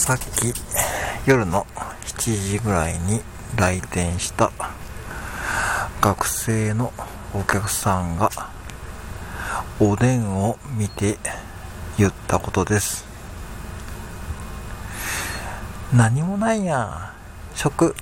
さっき夜の7時ぐらいに来店した学生のお客さんがおでんを見て言ったことです。何もないやん。食。